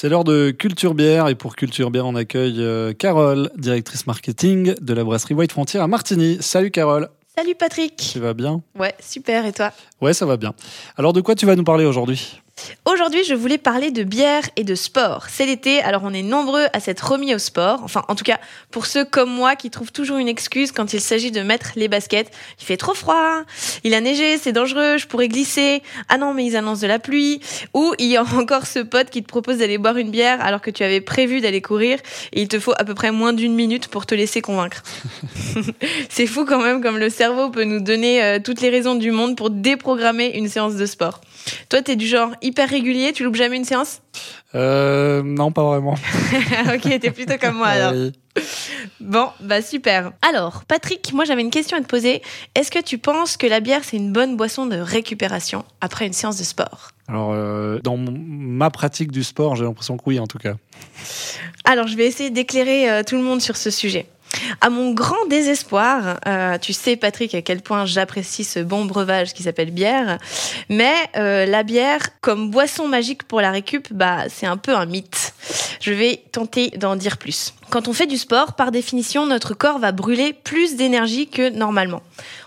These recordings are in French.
C'est l'heure de Culture Bière et pour Culture Bière, on accueille euh, Carole, directrice marketing de la brasserie White Frontier à Martigny. Salut Carole. Salut Patrick. Tu vas bien? Ouais, super. Et toi? Ouais, ça va bien. Alors de quoi tu vas nous parler aujourd'hui? Aujourd'hui, je voulais parler de bière et de sport. C'est l'été, alors on est nombreux à s'être remis au sport. Enfin, en tout cas, pour ceux comme moi qui trouvent toujours une excuse quand il s'agit de mettre les baskets. Il fait trop froid, il a neigé, c'est dangereux, je pourrais glisser. Ah non, mais ils annoncent de la pluie. Ou il y a encore ce pote qui te propose d'aller boire une bière alors que tu avais prévu d'aller courir et il te faut à peu près moins d'une minute pour te laisser convaincre. c'est fou quand même comme le cerveau peut nous donner euh, toutes les raisons du monde pour déprogrammer une séance de sport. Toi, t'es du genre hyper régulier, tu loupes jamais une séance euh, Non, pas vraiment. ok, t'es plutôt comme moi alors. Oui. Bon, bah super. Alors, Patrick, moi j'avais une question à te poser. Est-ce que tu penses que la bière c'est une bonne boisson de récupération après une séance de sport? Alors, euh, dans ma pratique du sport, j'ai l'impression que oui, en tout cas. Alors, je vais essayer d'éclairer euh, tout le monde sur ce sujet. À mon grand désespoir, euh, tu sais Patrick à quel point j'apprécie ce bon breuvage qui s'appelle bière, mais euh, la bière comme boisson magique pour la récup, bah c'est un peu un mythe. Je vais tenter d'en dire plus. Quand on fait du sport, par définition, notre corps va brûler plus d'énergie que normalement.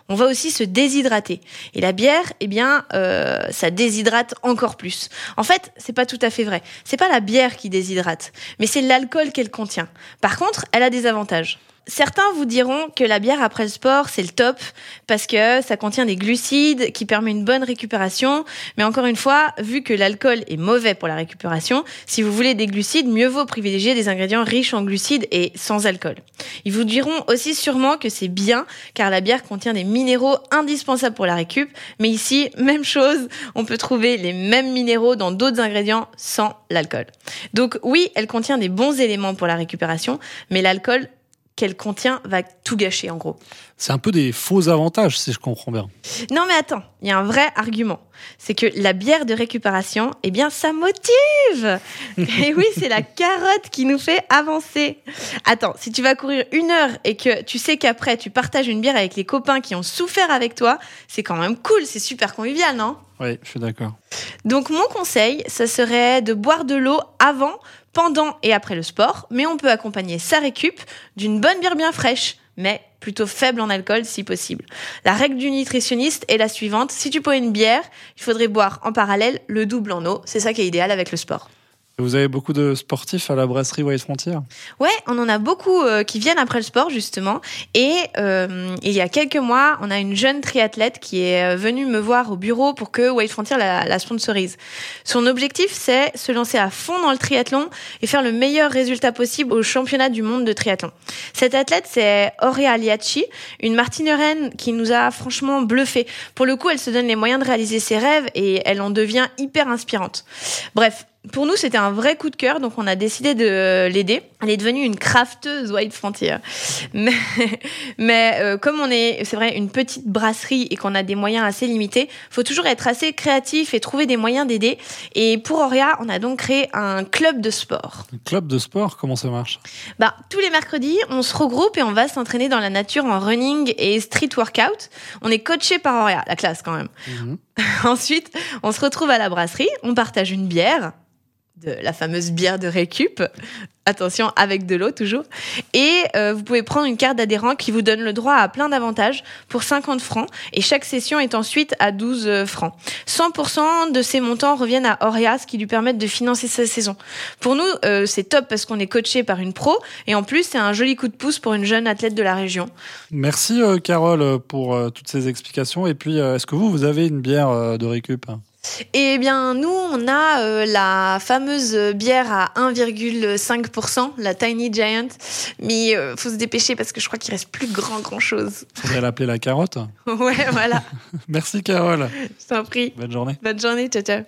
On va aussi se déshydrater. Et la bière, eh bien, euh, ça déshydrate encore plus. En fait, c'est pas tout à fait vrai. C'est pas la bière qui déshydrate, mais c'est l'alcool qu'elle contient. Par contre, elle a des avantages. Certains vous diront que la bière après le sport, c'est le top parce que ça contient des glucides qui permet une bonne récupération. Mais encore une fois, vu que l'alcool est mauvais pour la récupération, si vous voulez des glucides, mieux vaut privilégier des ingrédients riches en glucides et sans alcool. Ils vous diront aussi sûrement que c'est bien car la bière contient des minéraux indispensables pour la récup. Mais ici, même chose, on peut trouver les mêmes minéraux dans d'autres ingrédients sans l'alcool. Donc oui, elle contient des bons éléments pour la récupération, mais l'alcool qu'elle contient va tout gâcher en gros. C'est un peu des faux avantages, si je comprends bien. Non mais attends, il y a un vrai argument. C'est que la bière de récupération, eh bien ça motive Et oui, c'est la carotte qui nous fait avancer. Attends, si tu vas courir une heure et que tu sais qu'après tu partages une bière avec les copains qui ont souffert avec toi, c'est quand même cool, c'est super convivial, non? Oui, je suis d'accord. Donc mon conseil, ça serait de boire de l'eau avant, pendant et après le sport, mais on peut accompagner sa récup d'une bonne bière bien fraîche, mais plutôt faible en alcool si possible. La règle du nutritionniste est la suivante, si tu bois une bière, il faudrait boire en parallèle le double en eau, c'est ça qui est idéal avec le sport. Vous avez beaucoup de sportifs à la brasserie White Frontier Ouais, on en a beaucoup euh, qui viennent après le sport justement. Et euh, il y a quelques mois, on a une jeune triathlète qui est euh, venue me voir au bureau pour que White Frontier la, sponsorise. Son objectif, c'est se lancer à fond dans le triathlon et faire le meilleur résultat possible au championnat du monde de triathlon. Cette athlète, c'est Aurea Liacci, une martineuraine qui nous a franchement bluffé. Pour le coup, elle se donne les moyens de réaliser ses rêves et elle en devient hyper inspirante. Bref, pour nous, c'était un vrai coup de cœur, donc on a décidé de l'aider. Elle est devenue une crafteuse White Frontier. Mais, mais euh, comme on est, c'est vrai, une petite brasserie et qu'on a des moyens assez limités, faut toujours être assez créatif et trouver des moyens d'aider. Et pour Aurea, on a donc créé un club de sport. Un club de sport, comment ça marche? Bah, tous les mercredis, on se regroupe et on va s'entraîner dans la nature en running et street workout. On est coaché par Aurea, la classe quand même. Mhm. Ensuite, on se retrouve à la brasserie, on partage une bière, de la fameuse bière de récup. Attention, avec de l'eau toujours. Et euh, vous pouvez prendre une carte d'adhérent qui vous donne le droit à plein d'avantages pour 50 francs. Et chaque session est ensuite à 12 euh, francs. 100% de ces montants reviennent à ce qui lui permettent de financer sa saison. Pour nous, euh, c'est top parce qu'on est coaché par une pro. Et en plus, c'est un joli coup de pouce pour une jeune athlète de la région. Merci euh, Carole pour euh, toutes ces explications. Et puis, est-ce que vous, vous avez une bière de récup? Eh bien, nous, on a euh, la fameuse bière à 1,5%, la Tiny Giant. Mais euh, faut se dépêcher parce que je crois qu'il reste plus grand grand chose. Faudrait l'appeler la carotte. ouais, voilà. Merci Carole. Je t'en prie. Bonne journée. Bonne journée, ciao ciao.